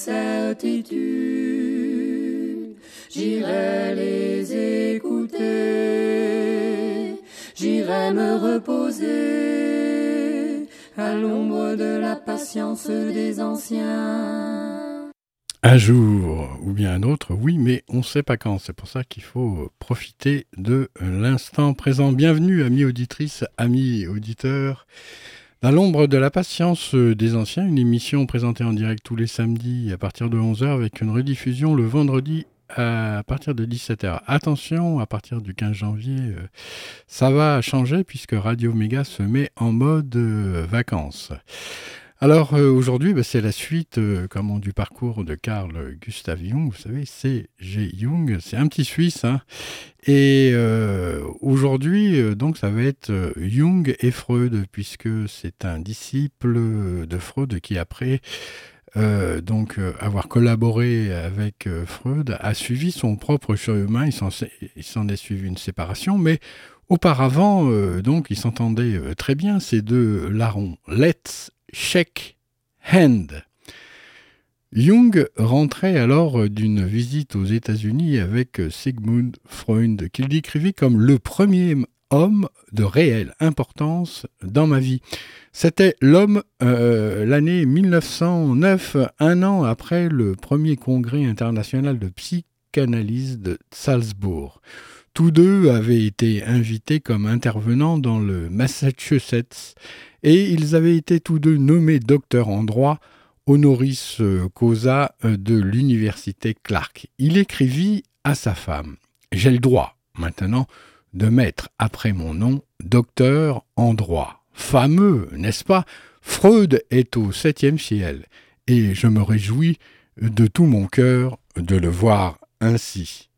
Certitudes, j'irai les écouter, j'irai me reposer à l'ombre de la patience des anciens. Un jour ou bien un autre, oui, mais on ne sait pas quand. C'est pour ça qu'il faut profiter de l'instant présent. Bienvenue, amis auditrices, amis auditeurs. Dans l'ombre de la patience des anciens, une émission présentée en direct tous les samedis à partir de 11h avec une rediffusion le vendredi à partir de 17h. Attention, à partir du 15 janvier, euh, ça va changer puisque Radio Méga se met en mode euh, vacances. Alors euh, aujourd'hui, bah, c'est la suite euh, du parcours de Carl Gustav Jung. Vous savez, c'est G. Jung, c'est un petit Suisse. hein. Et euh, aujourd'hui, donc, ça va être Jung et Freud, puisque c'est un disciple de Freud qui, après donc avoir collaboré avec Freud, a suivi son propre chemin. Il s'en est suivi une séparation, mais auparavant, donc, ils s'entendaient très bien ces deux larrons. Let's shake hand. Jung rentrait alors d'une visite aux États-Unis avec Sigmund Freud, qu'il décrivit comme le premier homme de réelle importance dans ma vie. C'était l'homme euh, l'année 1909, un an après le premier congrès international de psychanalyse de Salzbourg. Tous deux avaient été invités comme intervenants dans le Massachusetts et ils avaient été tous deux nommés docteurs en droit honoris causa de l'université Clark. Il écrivit à sa femme J'ai le droit, maintenant, de mettre après mon nom docteur en droit. Fameux, n'est-ce pas? Freud est au septième ciel, et je me réjouis de tout mon cœur de le voir ainsi.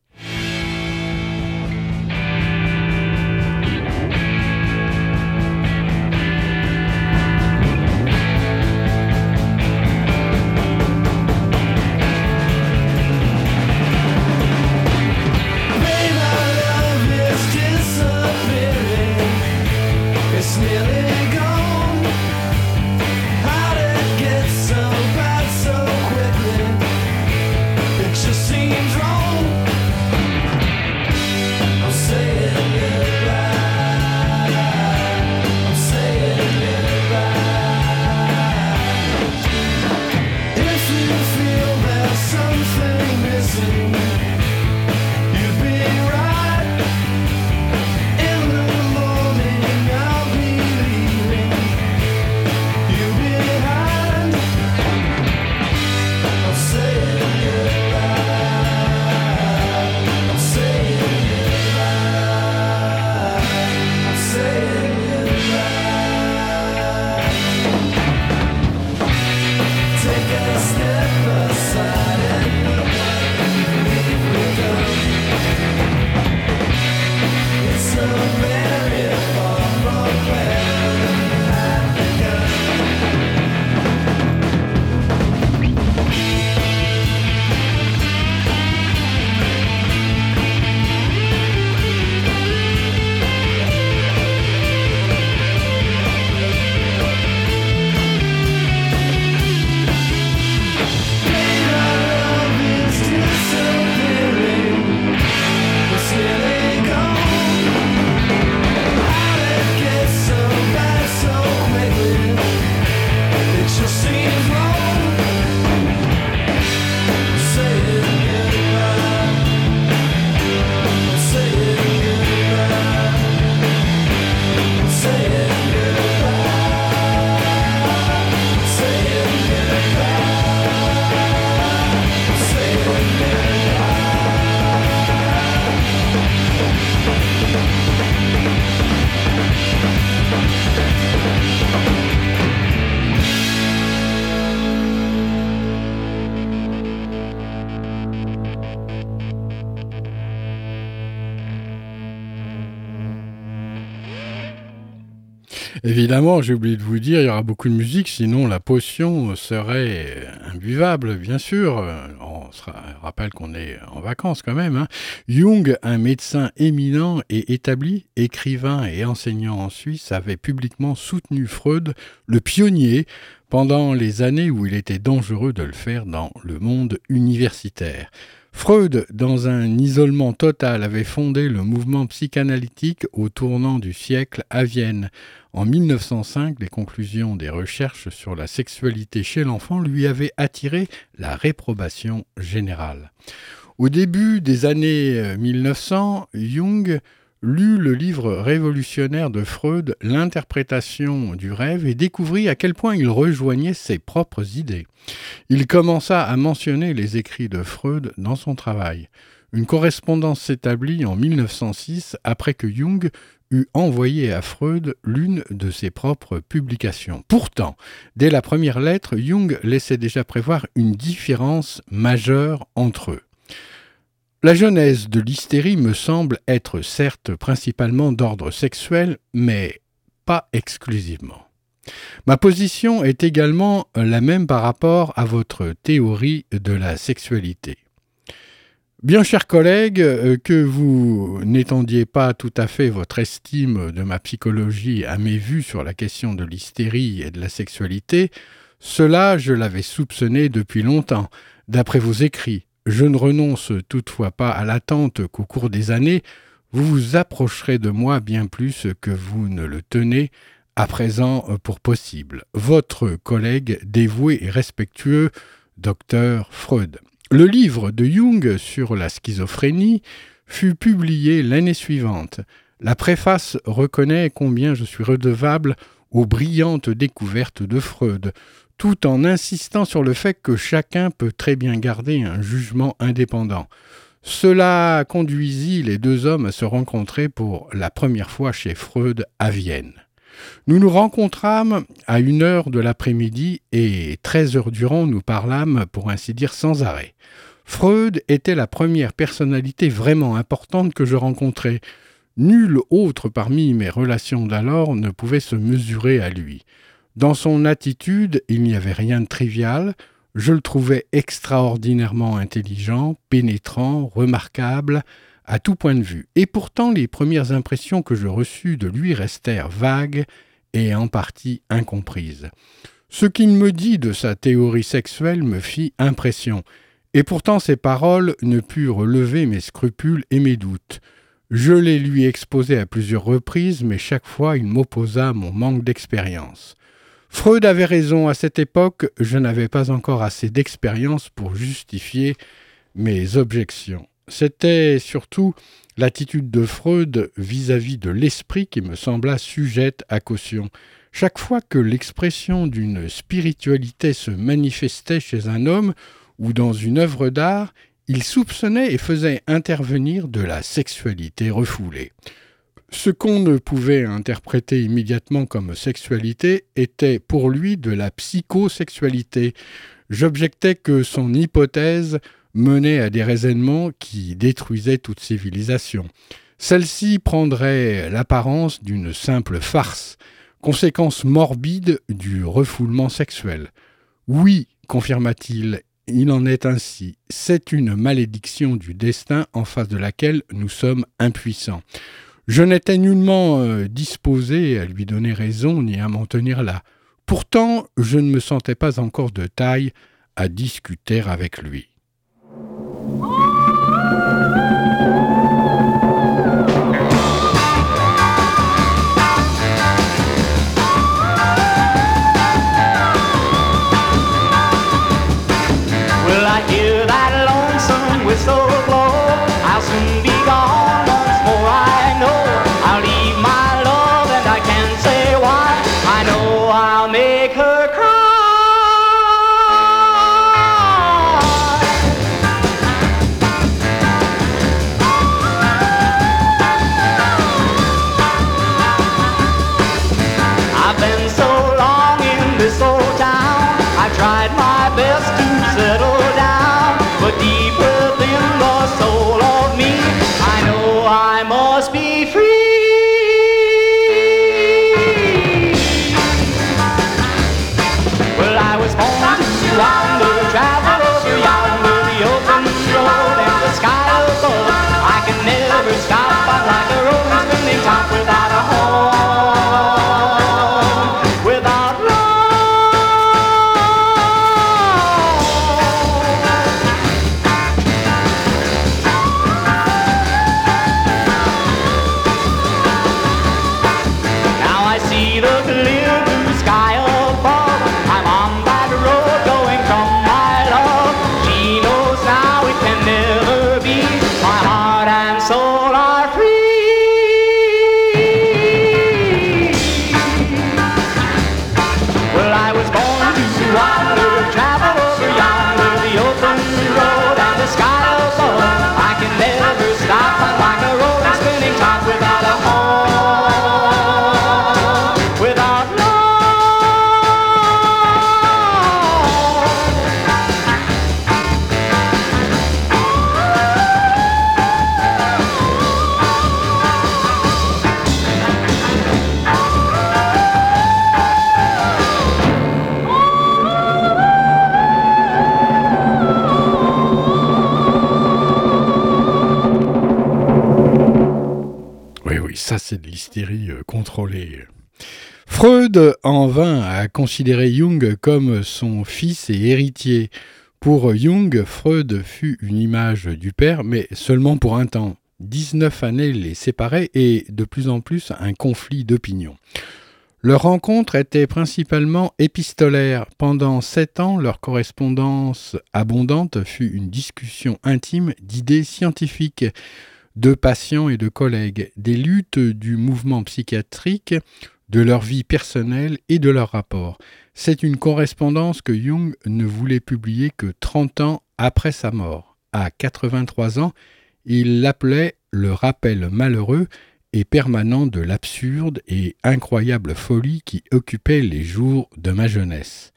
Évidemment, j'ai oublié de vous dire, il y aura beaucoup de musique, sinon la potion serait imbuvable, bien sûr. On rappelle qu'on est en vacances quand même. hein. Jung, un médecin éminent et établi, écrivain et enseignant en Suisse, avait publiquement soutenu Freud, le pionnier, pendant les années où il était dangereux de le faire dans le monde universitaire. Freud, dans un isolement total, avait fondé le mouvement psychanalytique au tournant du siècle à Vienne. En 1905, les conclusions des recherches sur la sexualité chez l'enfant lui avaient attiré la réprobation générale. Au début des années euh, 1900, Jung lut le livre révolutionnaire de Freud, L'interprétation du rêve, et découvrit à quel point il rejoignait ses propres idées. Il commença à mentionner les écrits de Freud dans son travail. Une correspondance s'établit en 1906 après que Jung envoyé à Freud l'une de ses propres publications. Pourtant, dès la première lettre, Jung laissait déjà prévoir une différence majeure entre eux. La genèse de l'hystérie me semble être certes principalement d'ordre sexuel, mais pas exclusivement. Ma position est également la même par rapport à votre théorie de la sexualité. Bien chers collègues, euh, que vous n'étendiez pas tout à fait votre estime de ma psychologie à mes vues sur la question de l'hystérie et de la sexualité, cela je l'avais soupçonné depuis longtemps, d'après vos écrits. Je ne renonce toutefois pas à l'attente qu'au cours des années, vous vous approcherez de moi bien plus que vous ne le tenez à présent pour possible. Votre collègue dévoué et respectueux, docteur Freud. Le livre de Jung sur la schizophrénie fut publié l'année suivante. La préface reconnaît combien je suis redevable aux brillantes découvertes de Freud, tout en insistant sur le fait que chacun peut très bien garder un jugement indépendant. Cela conduisit les deux hommes à se rencontrer pour la première fois chez Freud à Vienne. Nous nous rencontrâmes à une heure de l'après-midi et treize heures durant nous parlâmes, pour ainsi dire, sans arrêt. Freud était la première personnalité vraiment importante que je rencontrais. Nul autre parmi mes relations d'alors ne pouvait se mesurer à lui. Dans son attitude, il n'y avait rien de trivial, je le trouvais extraordinairement intelligent, pénétrant, remarquable, à tout point de vue. Et pourtant, les premières impressions que je reçus de lui restèrent vagues et en partie incomprises. Ce qu'il me dit de sa théorie sexuelle me fit impression, et pourtant ses paroles ne purent lever mes scrupules et mes doutes. Je les lui exposai à plusieurs reprises, mais chaque fois il m'opposa mon manque d'expérience. Freud avait raison, à cette époque, je n'avais pas encore assez d'expérience pour justifier mes objections. C'était surtout l'attitude de Freud vis-à-vis de l'esprit qui me sembla sujette à caution. Chaque fois que l'expression d'une spiritualité se manifestait chez un homme ou dans une œuvre d'art, il soupçonnait et faisait intervenir de la sexualité refoulée. Ce qu'on ne pouvait interpréter immédiatement comme sexualité était pour lui de la psychosexualité. J'objectais que son hypothèse menait à des raisonnements qui détruisaient toute civilisation. Celle-ci prendrait l'apparence d'une simple farce, conséquence morbide du refoulement sexuel. Oui, confirma-t-il, il en est ainsi. C'est une malédiction du destin en face de laquelle nous sommes impuissants. Je n'étais nullement euh, disposé à lui donner raison ni à m'en tenir là. Pourtant, je ne me sentais pas encore de taille à discuter avec lui. Freud en vint à considérer Jung comme son fils et héritier. Pour Jung, Freud fut une image du père, mais seulement pour un temps. 19 années les séparaient et de plus en plus un conflit d'opinion. Leur rencontre était principalement épistolaire. Pendant sept ans, leur correspondance abondante fut une discussion intime d'idées scientifiques, de patients et de collègues, des luttes du mouvement psychiatrique, de leur vie personnelle et de leur rapport. C'est une correspondance que Jung ne voulait publier que 30 ans après sa mort. À 83 ans, il l'appelait le rappel malheureux et permanent de l'absurde et incroyable folie qui occupait les jours de ma jeunesse.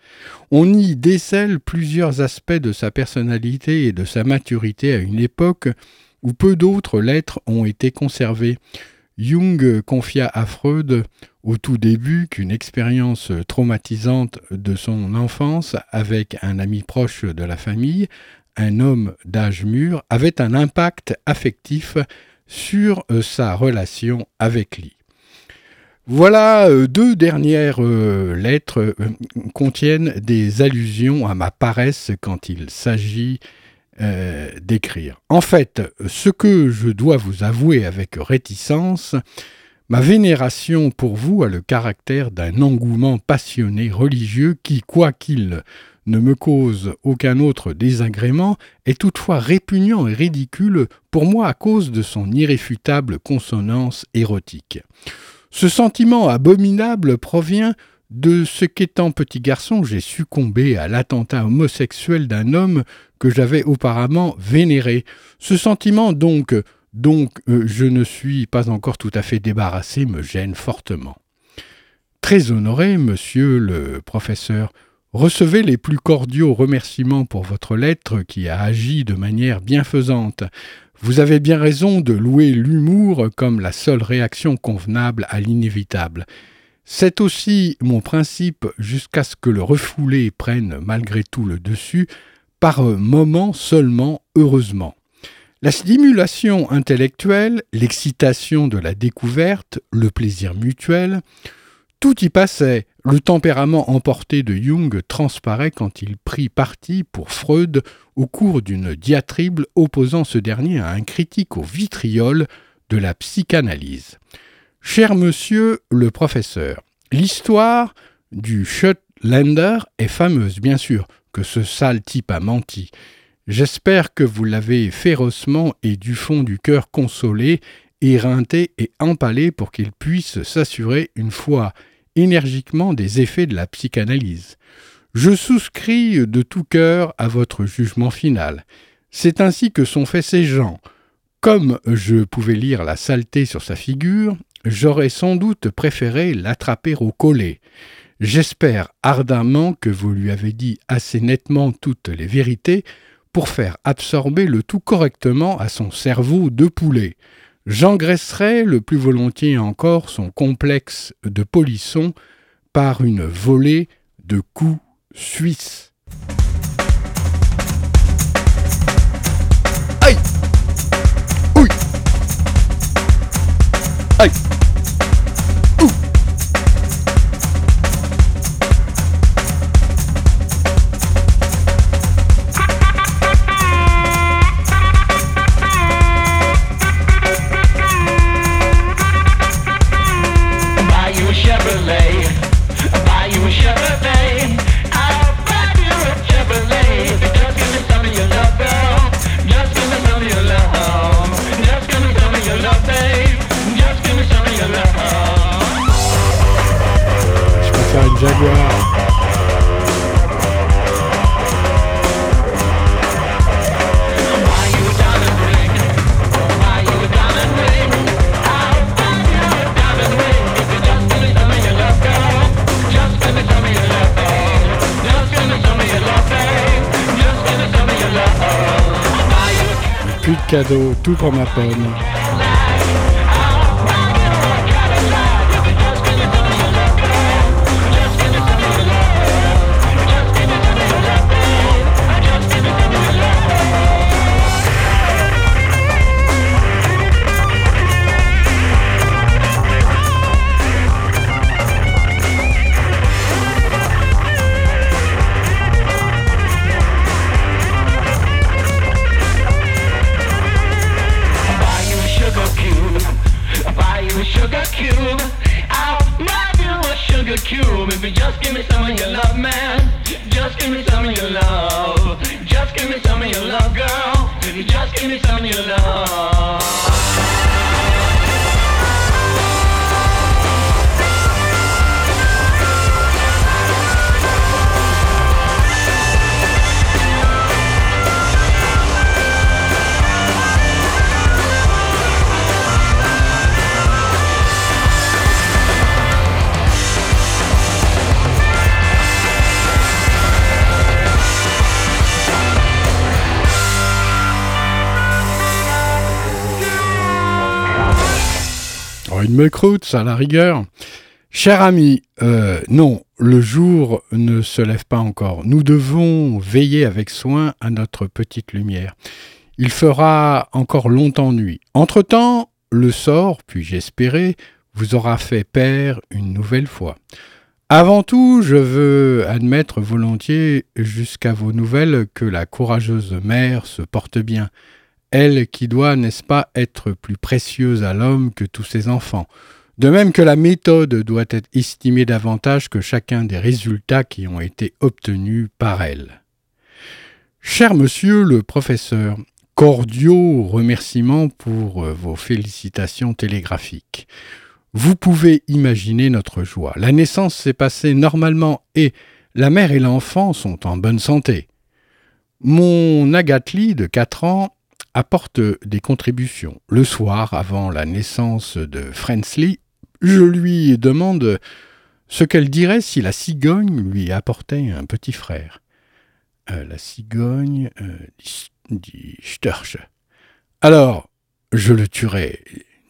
On y décèle plusieurs aspects de sa personnalité et de sa maturité à une époque où peu d'autres lettres ont été conservées. Jung confia à Freud au tout début qu'une expérience traumatisante de son enfance avec un ami proche de la famille, un homme d'âge mûr, avait un impact affectif sur euh, sa relation avec lui. Voilà, euh, deux dernières euh, lettres contiennent des allusions à ma paresse quand il s'agit euh, d'écrire. En fait, ce que je dois vous avouer avec réticence, ma vénération pour vous a le caractère d'un engouement passionné religieux qui, quoiqu'il ne me cause aucun autre désagrément, est toutefois répugnant et ridicule pour moi à cause de son irréfutable consonance érotique. Ce sentiment abominable provient de ce qu'étant petit garçon, j'ai succombé à l'attentat homosexuel d'un homme que j'avais auparavant vénéré. Ce sentiment donc, donc euh, je ne suis pas encore tout à fait débarrassé, me gêne fortement. Très honoré, monsieur le professeur, recevez les plus cordiaux remerciements pour votre lettre qui a agi de manière bienfaisante. Vous avez bien raison de louer l'humour comme la seule réaction convenable à l'inévitable. C'est aussi mon principe jusqu'à ce que le refoulé prenne malgré tout le dessus, par moments seulement, heureusement. La stimulation intellectuelle, l'excitation de la découverte, le plaisir mutuel, tout y passait. Le tempérament emporté de Jung transparaît quand il prit parti pour Freud au cours d'une diatribe opposant ce dernier à un critique au vitriol de la psychanalyse. Cher monsieur le professeur, l'histoire du Schottlander est fameuse, bien sûr, que ce sale type a menti. J'espère que vous l'avez férocement et du fond du cœur consolé, éreinté et empalé pour qu'il puisse s'assurer une fois énergiquement des effets de la psychanalyse. Je souscris de tout cœur à votre jugement final. C'est ainsi que sont faits ces gens. Comme je pouvais lire la saleté sur sa figure, j'aurais sans doute préféré l'attraper au collet. J'espère ardemment que vous lui avez dit assez nettement toutes les vérités pour faire absorber le tout correctement à son cerveau de poulet. J'engraisserai le plus volontiers encore son complexe de polisson par une volée de coups suisse. Hey. A Plus de cadeaux, tout pour ma pomme. Une mecroute, ça, à la rigueur. Cher ami, euh, non, le jour ne se lève pas encore. Nous devons veiller avec soin à notre petite lumière. Il fera encore longtemps nuit. Entre-temps, le sort, puis-je espérer, vous aura fait père une nouvelle fois. Avant tout, je veux admettre volontiers jusqu'à vos nouvelles que la courageuse mère se porte bien, elle qui doit, n'est-ce pas, être plus précieuse à l'homme que tous ses enfants, de même que la méthode doit être estimée davantage que chacun des résultats qui ont été obtenus par elle. Cher monsieur le professeur, cordiaux remerciements pour euh, vos félicitations télégraphiques. Vous pouvez imaginer notre joie. La naissance s'est passée normalement et la mère et l'enfant sont en bonne santé. Mon Agatli de 4 ans apporte des contributions. Le soir, avant la naissance de Frensley, je lui demande ce qu'elle dirait si la cigogne lui apportait un petit frère. Euh, la cigogne euh, dit- dit Störche. Alors, je le tuerai,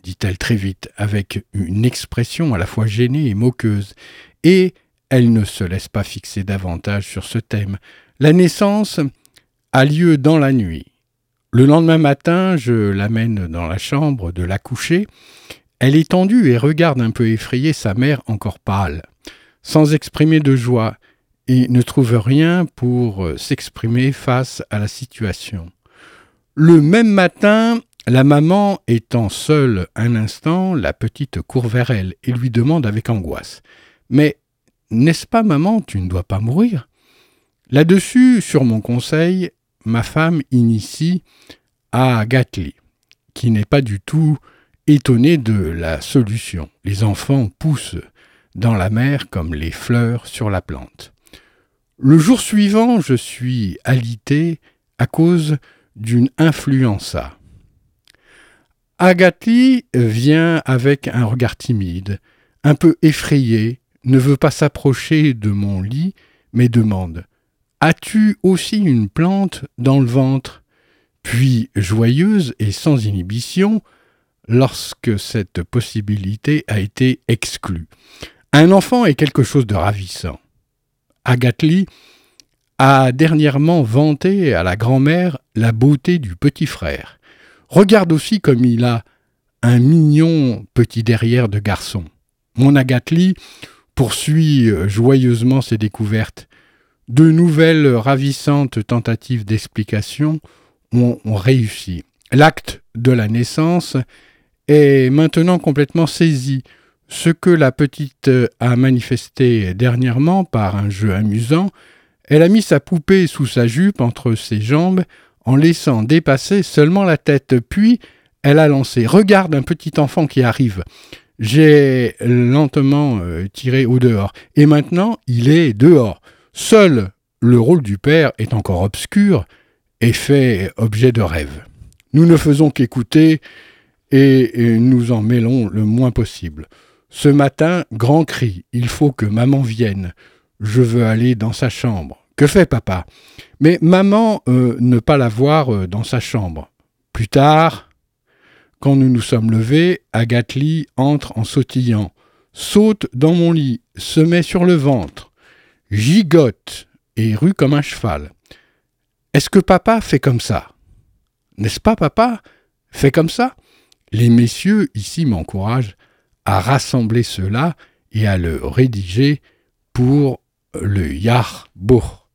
dit-elle très vite, avec une expression à la fois gênée et moqueuse, et elle ne se laisse pas fixer davantage sur ce thème. La naissance a lieu dans la nuit. Le lendemain matin, je l'amène dans la chambre de la coucher. Elle est tendue et regarde un peu effrayée sa mère encore pâle, sans exprimer de joie, et ne trouve rien pour euh, s'exprimer face à la situation. Le même matin, la maman étant seule un instant, la petite court vers elle et lui demande avec angoisse Mais n'est-ce pas, maman, tu ne dois pas mourir? Là-dessus, sur mon conseil, ma femme initie à Gatli, qui n'est pas du tout étonné de la solution. Les enfants poussent dans la mer comme les fleurs sur la plante. Le jour suivant, je suis alité à cause d'une influenza. Agatli vient avec un regard timide, un peu effrayé, ne veut pas s'approcher de mon lit, mais demande As-tu aussi une plante dans le ventre? Puis, joyeuse et sans inhibition, lorsque cette possibilité a été exclue. Un enfant est quelque chose de ravissant. Agatli a dernièrement vanté à la grand-mère la beauté du petit frère. Regarde aussi comme il a un mignon petit derrière de garçon. Mon Agathe poursuit euh, joyeusement ses découvertes. De nouvelles ravissantes tentatives d'explication ont, réussi. L'acte de la naissance est maintenant complètement saisi. Ce que la petite a manifesté dernièrement par un jeu amusant, elle a mis sa poupée sous sa jupe entre ses jambes en laissant dépasser seulement la tête, puis elle a lancé Regarde un petit enfant qui arrive. J'ai lentement euh, tiré au dehors, et maintenant il est dehors. Seul le rôle du père est encore obscur et fait objet de rêve. Nous ne faisons qu'écouter et, nous en mêlons le moins possible. Ce matin, grand cri, il faut que maman vienne. Je veux aller dans sa chambre. Que fait papa? Mais maman euh, ne pas la voir euh, dans sa chambre. Plus tard, quand nous nous sommes levés, Agathe Lee entre en sautillant, saute dans mon lit, se met sur le ventre, gigote et rue comme un cheval. Est-ce que papa fait comme ça? N'est-ce pas papa Fait comme ça? Les messieurs ici m'encouragent à rassembler cela et à le rédiger pour le Yahbourg.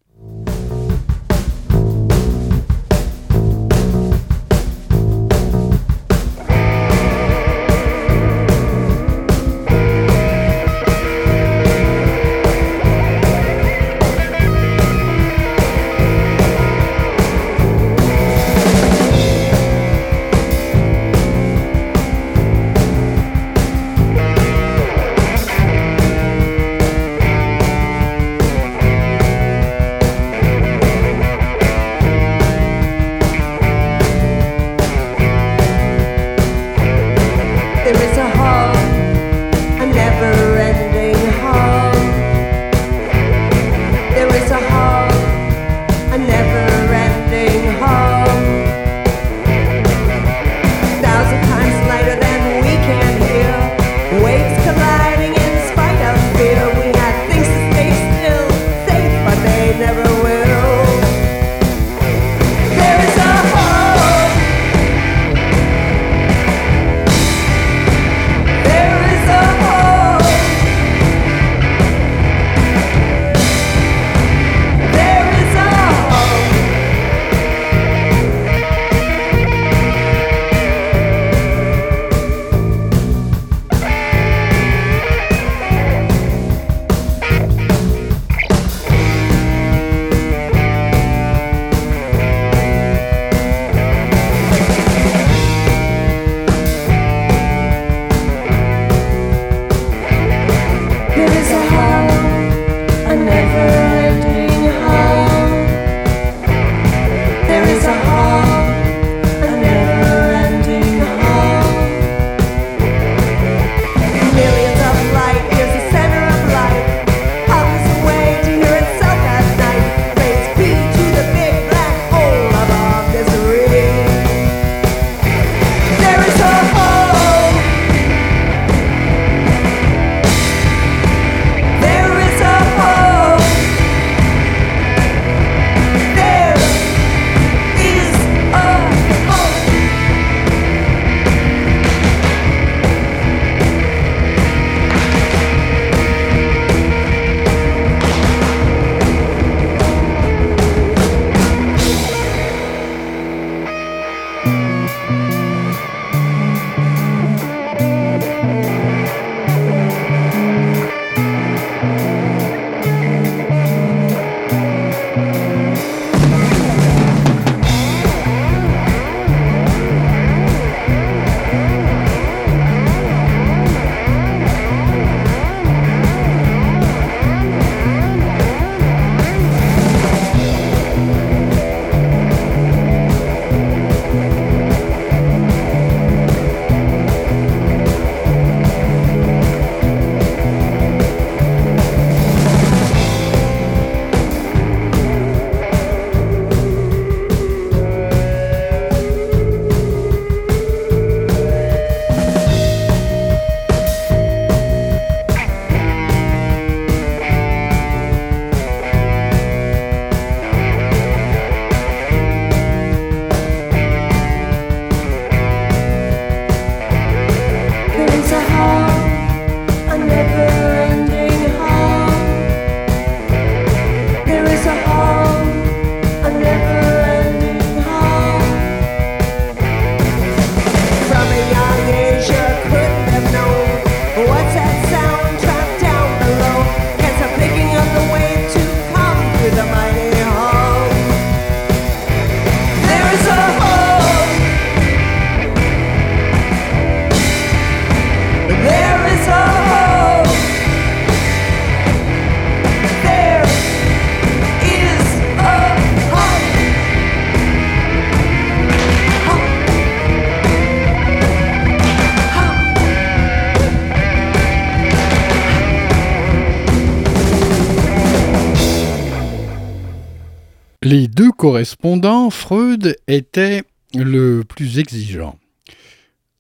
Correspondants, Freud était le plus exigeant.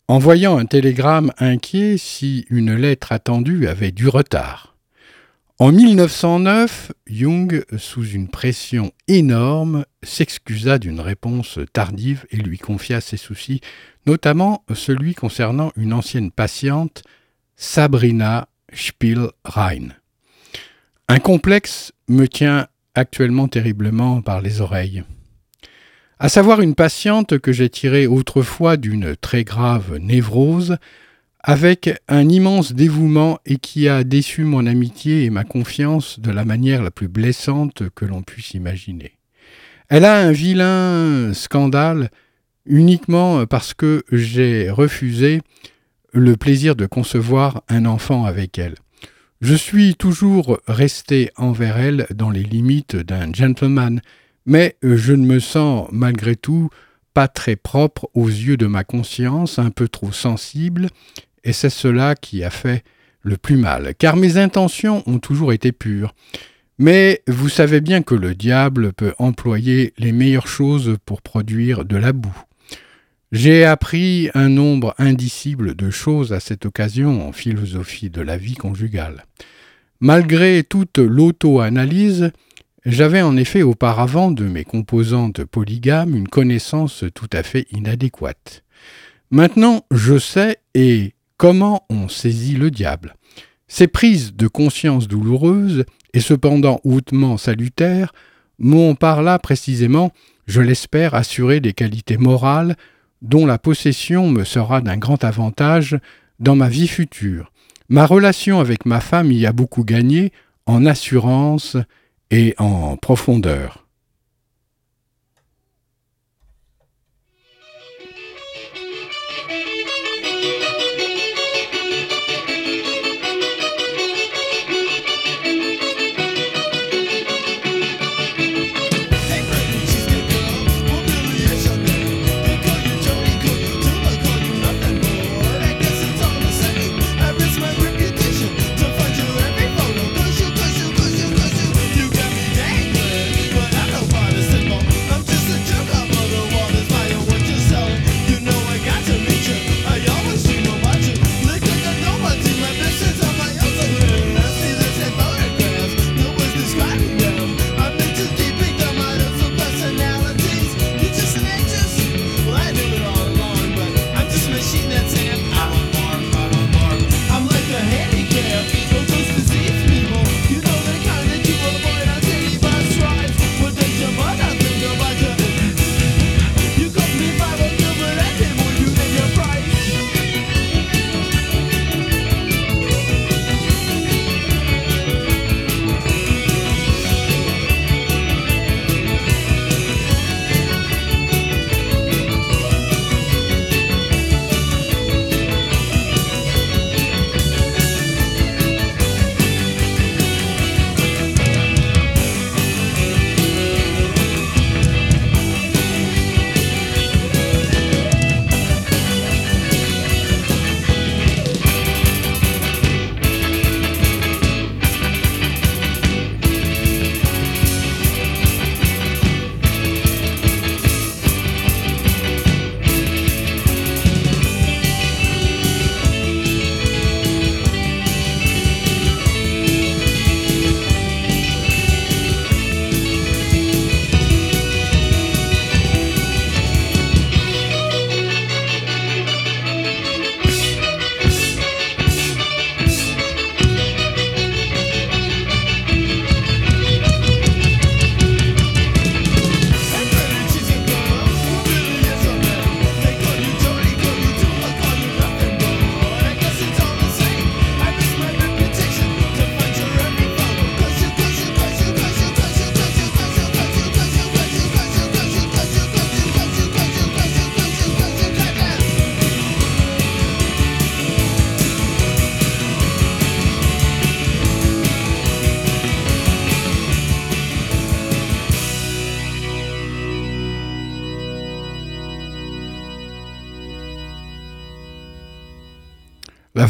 Envoyant un télégramme inquiet si une lettre attendue avait du retard. En 1909, Jung, sous une pression énorme, s'excusa d'une réponse tardive et lui confia ses soucis, notamment celui concernant une ancienne patiente, Sabrina Spielrein. Un complexe me tient actuellement terriblement par les oreilles. À savoir une patiente que j'ai tirée autrefois d'une très grave névrose, avec un immense dévouement et qui a déçu mon amitié et ma confiance de la manière la plus blessante que l'on puisse imaginer. Elle a un vilain scandale uniquement parce que j'ai refusé le plaisir de concevoir un enfant avec elle. Je suis toujours resté envers elle dans les limites d'un gentleman, mais je ne me sens malgré tout pas très propre aux yeux de ma conscience, un peu trop sensible, et c'est cela qui a fait le plus mal, car mes intentions ont toujours été pures. Mais vous savez bien que le diable peut employer les meilleures choses pour produire de la boue. J'ai appris un nombre indicible de choses à cette occasion en philosophie de la vie conjugale. Malgré toute l'auto-analyse, j'avais en effet auparavant de mes composantes polygames une connaissance tout à fait inadéquate. Maintenant, je sais et comment on saisit le diable. Ces prises de conscience douloureuses, et cependant hautement salutaires, m'ont par là précisément, je l'espère, assuré des qualités morales dont la possession me sera d'un grand avantage dans ma vie future. Ma relation avec ma femme y a beaucoup gagné en assurance et en profondeur.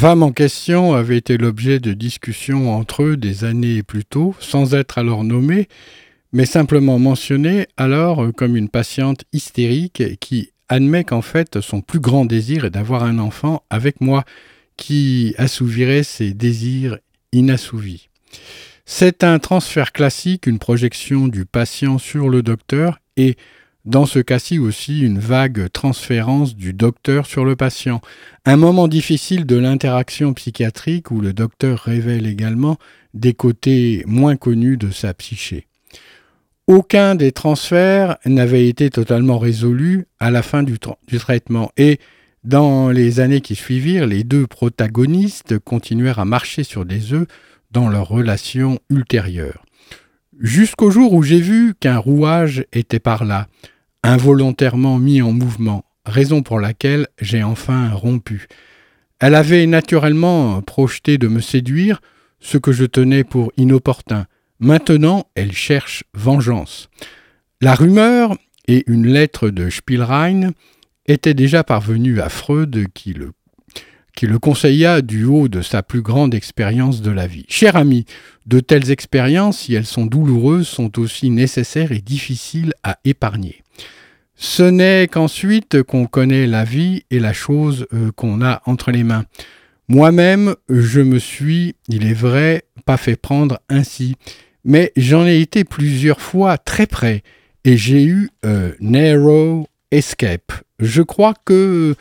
Femme en question avait été l'objet de discussions entre eux des années plus tôt, sans être alors nommée, mais simplement mentionnée alors euh, comme une patiente hystérique qui admet qu'en fait son plus grand désir est d'avoir un enfant avec moi qui assouvirait ses désirs inassouvis. C'est un transfert classique, une projection du patient sur le docteur et dans ce cas-ci aussi une vague transférence du docteur sur le patient. Un moment difficile de l'interaction psychiatrique où le docteur révèle également des côtés moins connus de sa psyché. Aucun des transferts n'avait été totalement résolu à la fin du, tra- du traitement et dans les années qui suivirent, les deux protagonistes continuèrent à marcher sur des œufs dans leur relation ultérieure. Jusqu'au jour où j'ai vu qu'un rouage était par là, involontairement mis en mouvement, raison pour laquelle j'ai enfin rompu. Elle avait naturellement projeté de me séduire, ce que je tenais pour inopportun. Maintenant, elle cherche vengeance. La rumeur et une lettre de Spielrein étaient déjà parvenues à Freud qui le, qui le conseilla du haut de sa plus grande expérience de la vie. Cher ami, de telles expériences, si elles sont douloureuses, sont aussi nécessaires et difficiles à épargner. Ce n'est qu'ensuite qu'on connaît la vie et la chose euh, qu'on a entre les mains. Moi-même, je me suis, il est vrai, pas fait prendre ainsi, mais j'en ai été plusieurs fois très près et j'ai eu euh, narrow escape. Je crois que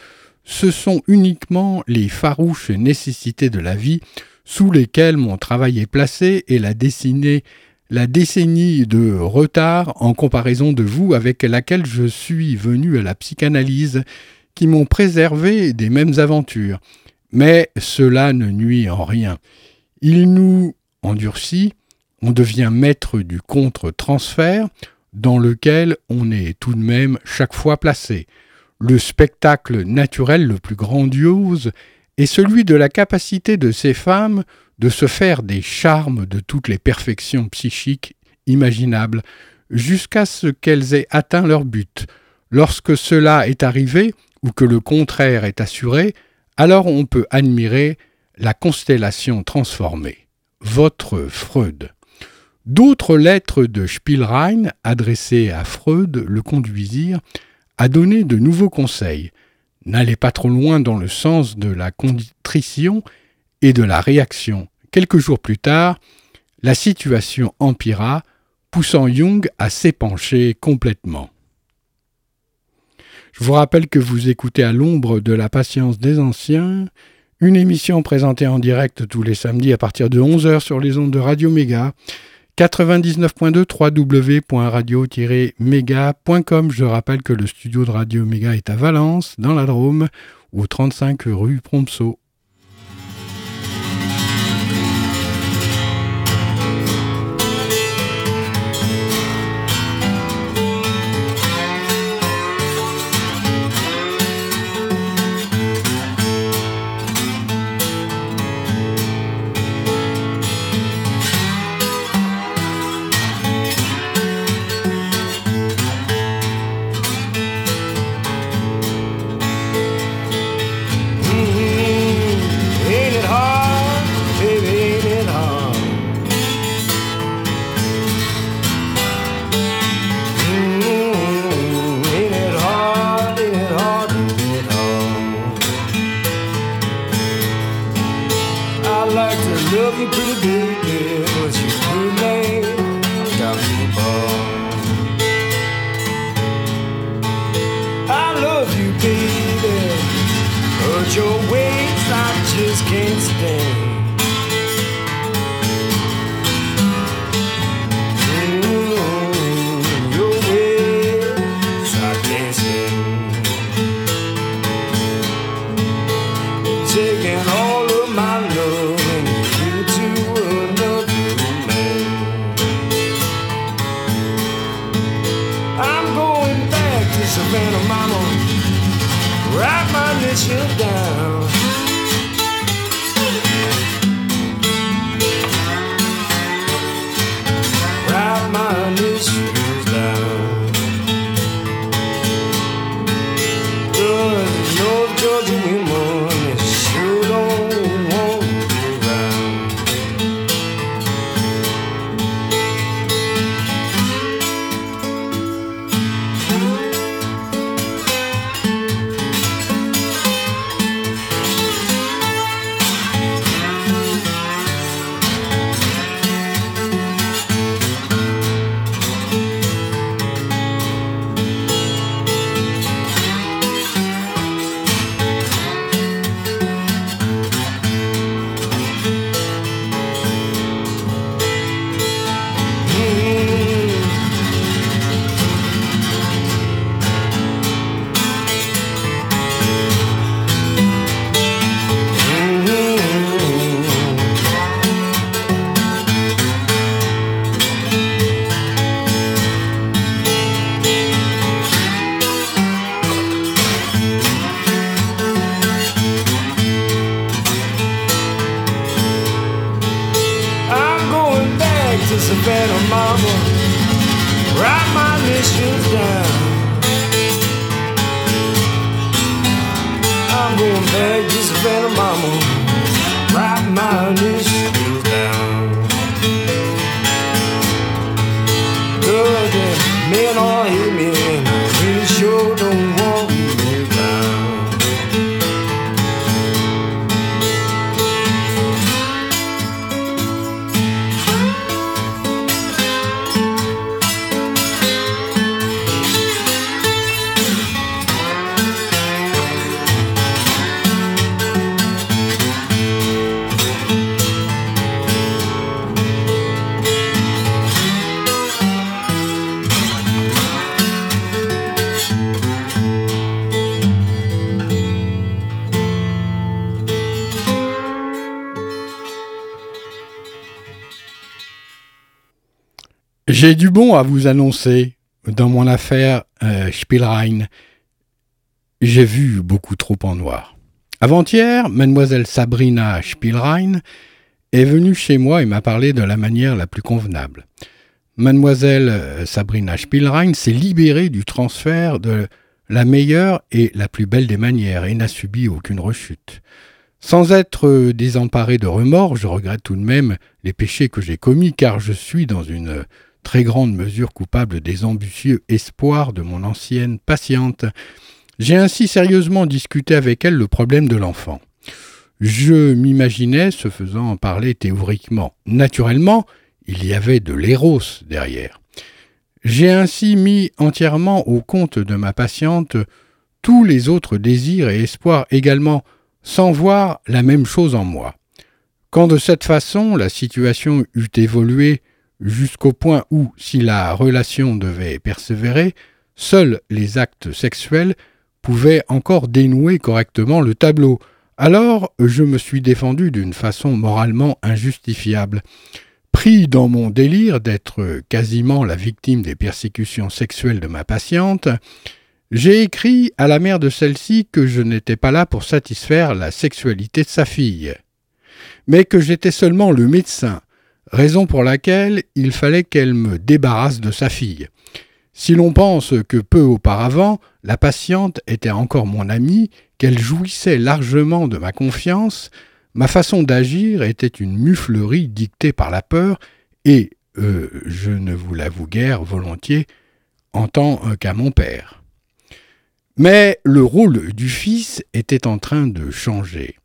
ce sont uniquement les farouches nécessités de la vie sous lesquelles mon travail est placé et la dessinée la décennie de retard en comparaison de vous avec laquelle je suis venu à la psychanalyse qui m'ont préservé des mêmes aventures. Mais cela ne nuit en rien. Il nous endurcit, on devient maître du contre-transfert dans lequel on est tout de même chaque fois placé. Le spectacle naturel le plus grandiose est celui de la capacité de ces femmes de se faire des charmes de toutes les perfections psychiques imaginables, jusqu'à ce qu'elles aient atteint leur but. Lorsque cela est arrivé, ou que le contraire est assuré, alors on peut admirer la constellation transformée. Votre Freud. D'autres lettres de Spielrein adressées à Freud le conduisirent à donner de nouveaux conseils. N'allez pas trop loin dans le sens de la contrition et de la réaction. Quelques jours plus tard, la situation empira, poussant Jung à s'épancher complètement. Je vous rappelle que vous écoutez à l'ombre de la patience des anciens, une émission présentée en direct tous les samedis à partir de 11h sur les ondes de Radio Méga, 99.2 www.radio-méga.com. Je rappelle que le studio de Radio Méga est à Valence, dans la Drôme, au 35 rue Prompso. J'ai du bon à vous annoncer dans mon affaire euh, Spielrein. J'ai vu beaucoup trop en noir. Avant-hier, mademoiselle Sabrina Spielrein est venue chez moi et m'a parlé de la manière la plus convenable. Mademoiselle euh, Sabrina Spielrein s'est libérée du transfert de la meilleure et la plus belle des manières et n'a subi aucune rechute. Sans être euh, désemparé de remords, je regrette tout de même les péchés que j'ai commis car je suis dans une très grande mesure coupable des ambitieux espoirs de mon ancienne patiente. J'ai ainsi sérieusement discuté avec elle le problème de l'enfant. Je m'imaginais se faisant parler théoriquement. Naturellement, il y avait de l'éros derrière. J'ai ainsi mis entièrement au compte de ma patiente tous les autres désirs et espoirs également, sans voir la même chose en moi. Quand de cette façon la situation eut évolué jusqu'au point où, si la relation devait persévérer, seuls les actes sexuels pouvaient encore dénouer correctement le tableau. Alors je me suis défendu d'une façon moralement injustifiable. Pris dans mon délire d'être quasiment la victime des persécutions sexuelles de ma patiente, j'ai écrit à la mère de celle-ci que je n'étais pas là pour satisfaire la sexualité de sa fille, mais que j'étais seulement le médecin, raison pour laquelle il fallait qu'elle me débarrasse de sa fille. Si l'on pense que peu auparavant, la patiente était encore mon amie, qu'elle jouissait largement de ma confiance, ma façon d'agir était une muflerie dictée par la peur, et, euh, je ne vous l'avoue guère volontiers, en tant qu'à mon père. Mais le rôle du fils était en train de changer.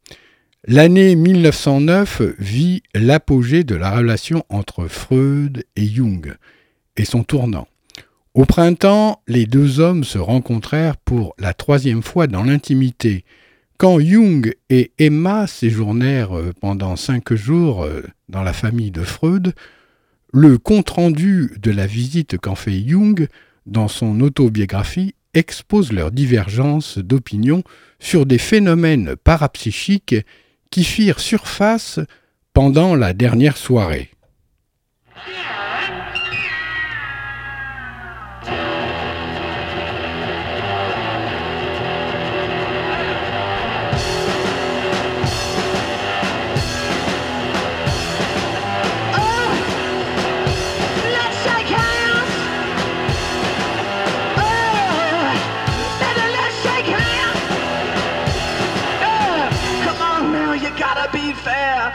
L'année 1909 vit l'apogée de la relation entre Freud et Jung et son tournant. Au printemps, les deux hommes se rencontrèrent pour la troisième fois dans l'intimité. Quand Jung et Emma séjournèrent pendant cinq jours euh, dans la famille de Freud, le compte-rendu de la visite qu'en fait Jung dans son autobiographie expose leurs divergences d'opinion sur des phénomènes parapsychiques qui firent surface pendant la dernière soirée.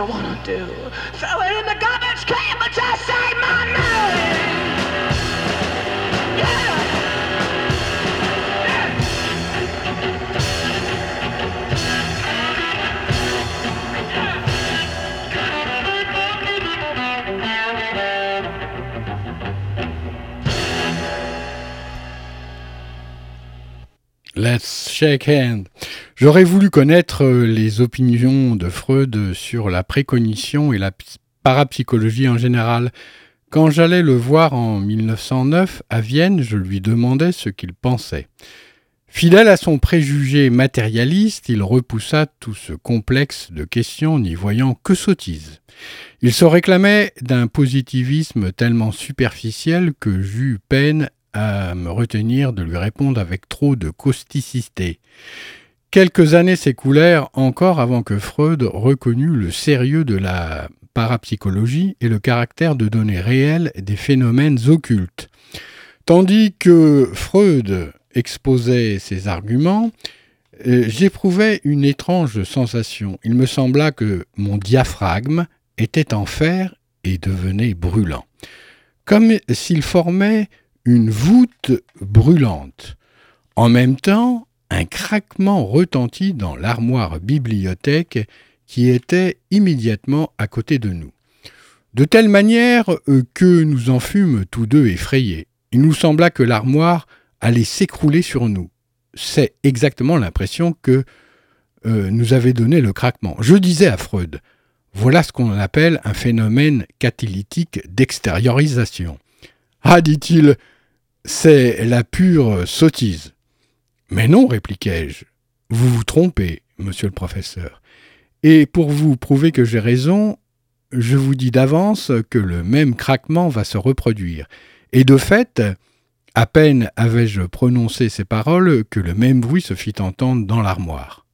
you wanna do. Throw it in the garbage can, but just say my name. Let's shake hands. J'aurais voulu connaître euh, les opinions de Freud sur la précognition et la ps- parapsychologie en général. Quand j'allais le voir en 1909 à Vienne, je lui demandais ce qu'il pensait. Fidèle à son préjugé matérialiste, il repoussa tout ce complexe de questions n'y voyant que sottise. Il se réclamait d'un positivisme tellement superficiel que j'eus peine à me retenir de lui répondre avec trop de causticité. Quelques années s'écoulèrent encore avant que Freud reconnût le sérieux de la parapsychologie et le caractère de données réelles des phénomènes occultes. Tandis que Freud exposait ses arguments, euh, j'éprouvais une étrange sensation. Il me sembla que mon diaphragme était en fer et devenait brûlant. Comme s'il formait une voûte brûlante. En même temps, un craquement retentit dans l'armoire bibliothèque qui était immédiatement à côté de nous. De telle manière euh, que nous en fûmes tous deux effrayés. Il nous sembla que l'armoire allait s'écrouler sur nous. C'est exactement l'impression que euh, nous avait donné le craquement. Je disais à Freud, voilà ce qu'on appelle un phénomène catalytique d'extériorisation. Ah, dit-il, c'est la pure sottise. Mais non, répliquai-je, vous vous trompez, monsieur le professeur. Et pour vous prouver que j'ai raison, je vous dis d'avance que le même craquement va se reproduire. Et de fait, à peine avais-je prononcé ces paroles que le même bruit se fit entendre dans l'armoire.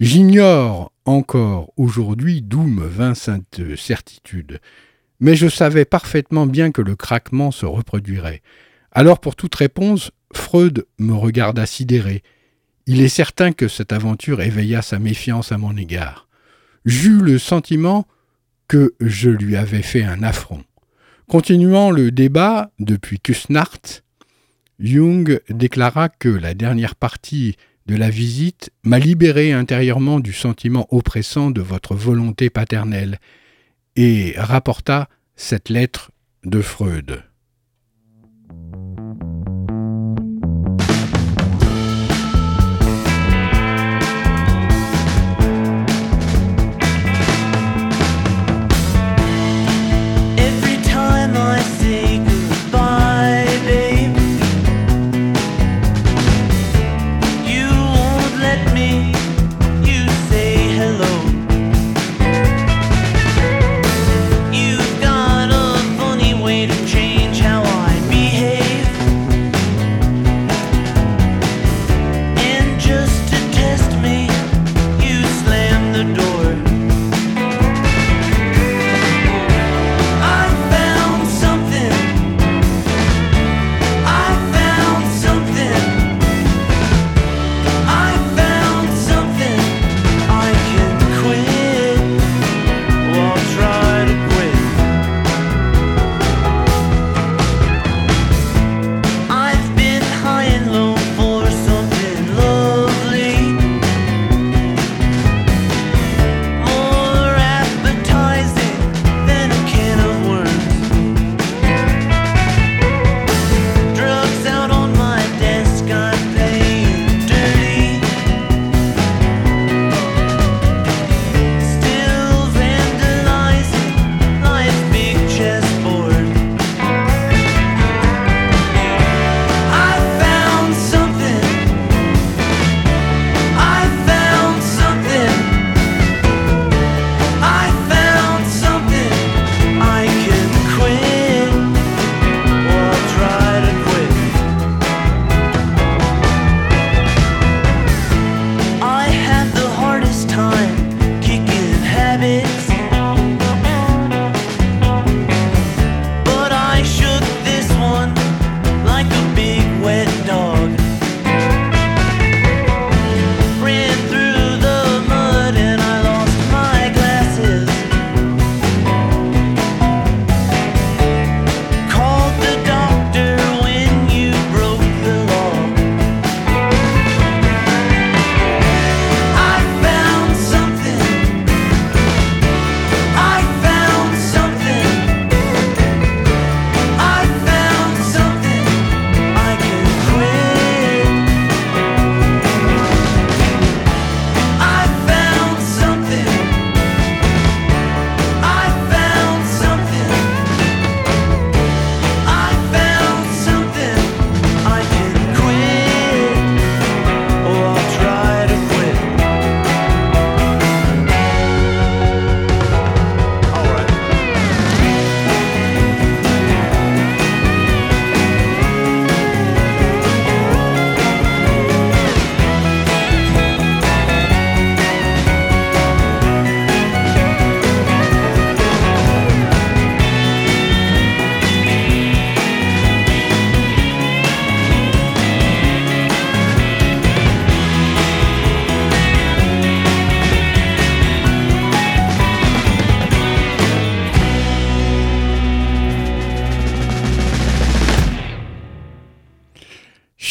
J'ignore encore aujourd'hui d'où me vint cette certitude, mais je savais parfaitement bien que le craquement se reproduirait. Alors pour toute réponse, Freud me regarda sidéré. Il est certain que cette aventure éveilla sa méfiance à mon égard. J'eus le sentiment que je lui avais fait un affront. Continuant le débat depuis Kusnacht, Jung déclara que la dernière partie de la visite m'a libéré intérieurement du sentiment oppressant de votre volonté paternelle et rapporta cette lettre de Freud.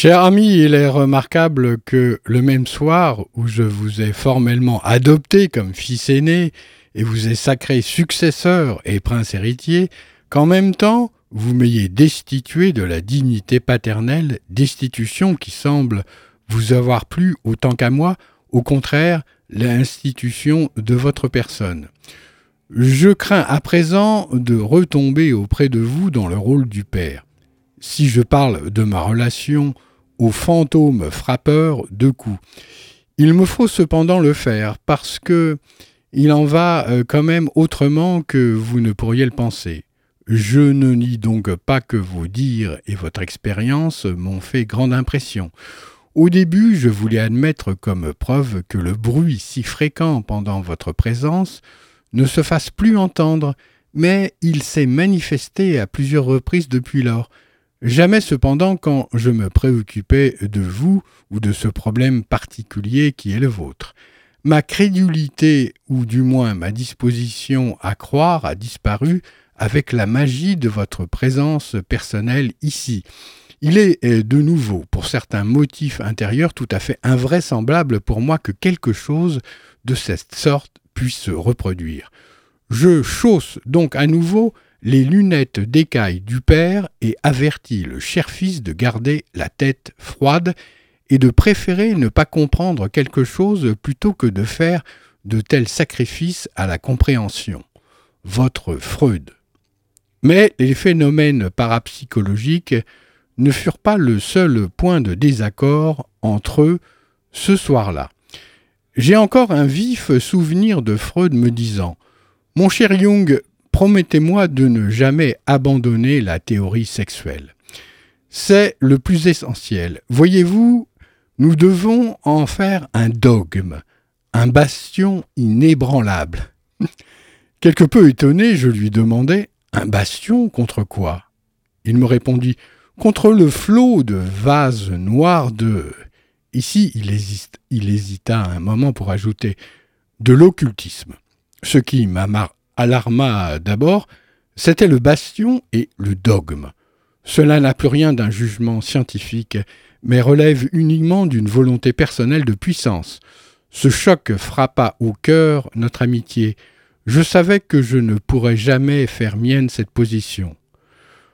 Cher ami, il est remarquable que le même soir où je vous ai formellement adopté comme fils aîné et vous ai sacré successeur et prince héritier, qu'en même temps vous m'ayez destitué de la dignité paternelle, destitution qui semble vous avoir plu autant qu'à moi, au contraire, l'institution de votre personne. Je crains à présent de retomber auprès de vous dans le rôle du père. Si je parle de ma relation au fantôme frappeur de coups, il me faut cependant le faire parce que il en va euh, quand même autrement que vous ne pourriez le penser. Je ne nie donc pas que vos dires et votre expérience m'ont fait grande impression. Au début, je voulais admettre comme preuve que le bruit si fréquent pendant votre présence ne se fasse plus entendre, mais il s'est manifesté à plusieurs reprises depuis lors. Jamais cependant quand je me préoccupais de vous ou de ce problème particulier qui est le vôtre. Ma crédulité, ou du moins ma disposition à croire, a disparu avec la magie de votre présence personnelle ici. Il est euh, de nouveau, pour certains motifs intérieurs, tout à fait invraisemblable pour moi que quelque chose de cette sorte puisse se reproduire. Je chausse donc à nouveau les lunettes d'écaille du père et avertis le cher fils de garder la tête froide et de préférer ne pas comprendre quelque chose plutôt que de faire de tels sacrifices à la compréhension. Votre Freud. Mais les phénomènes parapsychologiques ne furent pas le seul point de désaccord entre eux ce soir-là. J'ai encore un vif souvenir de Freud me disant Mon cher Jung, promettez-moi de ne jamais abandonner la théorie sexuelle. C'est le plus essentiel. Voyez-vous, nous devons en faire un dogme, un bastion inébranlable. Quelque peu étonné, je lui demandai Un bastion contre quoi? Il me répondit Contre le flot de vases noirs de. Ici, il, hésite- il hésita un moment pour ajouter de l'occultisme. Ce qui m'alarma d'abord, c'était le bastion et le dogme. Cela n'a plus rien d'un jugement scientifique, mais relève uniquement d'une volonté personnelle de puissance. Ce choc frappa au cœur notre amitié. Je savais que je ne pourrais jamais faire mienne cette position.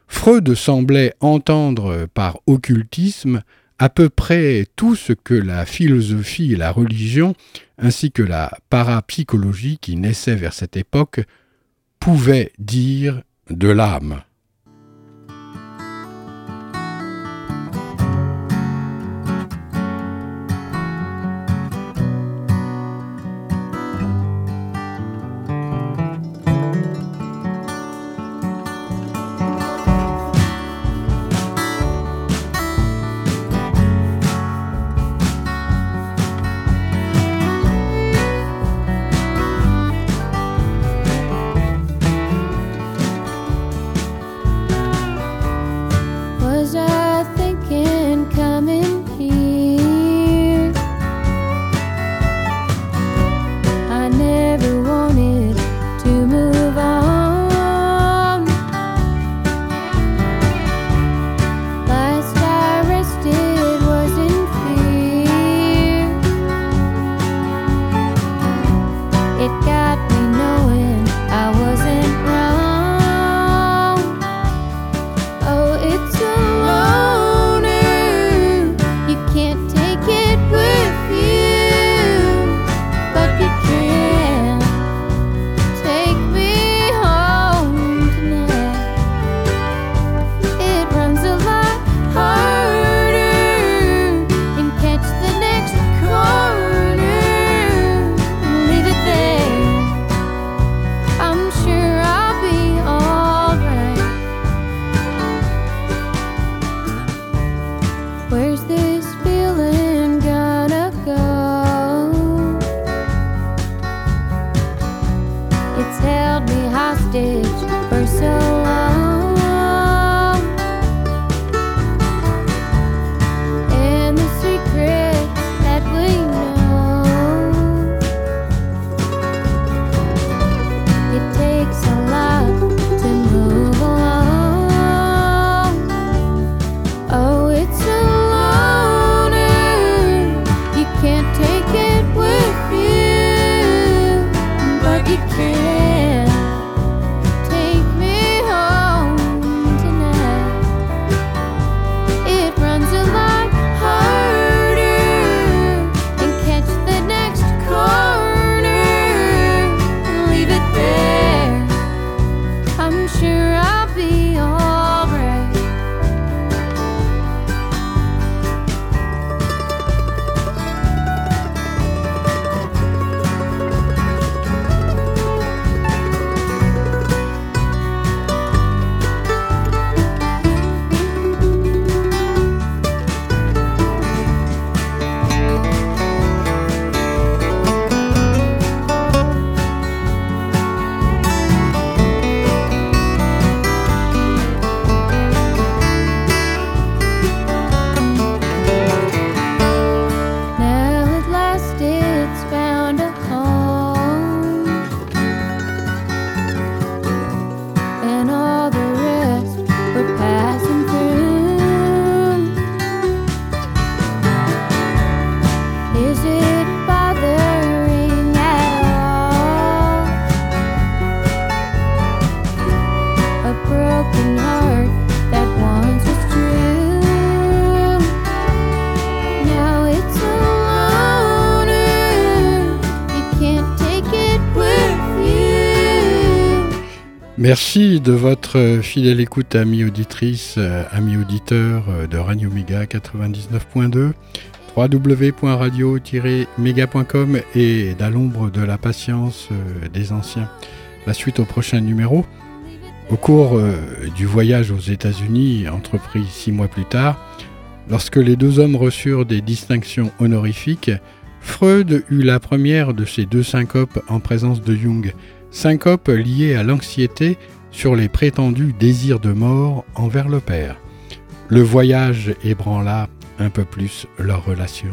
Freud semblait entendre par occultisme à peu près tout ce que la philosophie et la religion, ainsi que la parapsychologie qui naissait vers cette époque, pouvaient dire de l'âme. De votre fidèle écoute, amis auditrices, euh, amis auditeurs euh, de Radio Méga 99.2, www.radio-méga.com et d'à l'ombre de la patience euh, des anciens. La suite au prochain numéro. Au cours euh, du voyage aux États-Unis, entrepris six mois plus tard, lorsque les deux hommes reçurent des distinctions honorifiques, Freud eut la première de ces deux syncopes en présence de Jung, syncope liée à l'anxiété sur les prétendus désirs de mort envers le père. Le voyage ébranla un peu plus leur relation.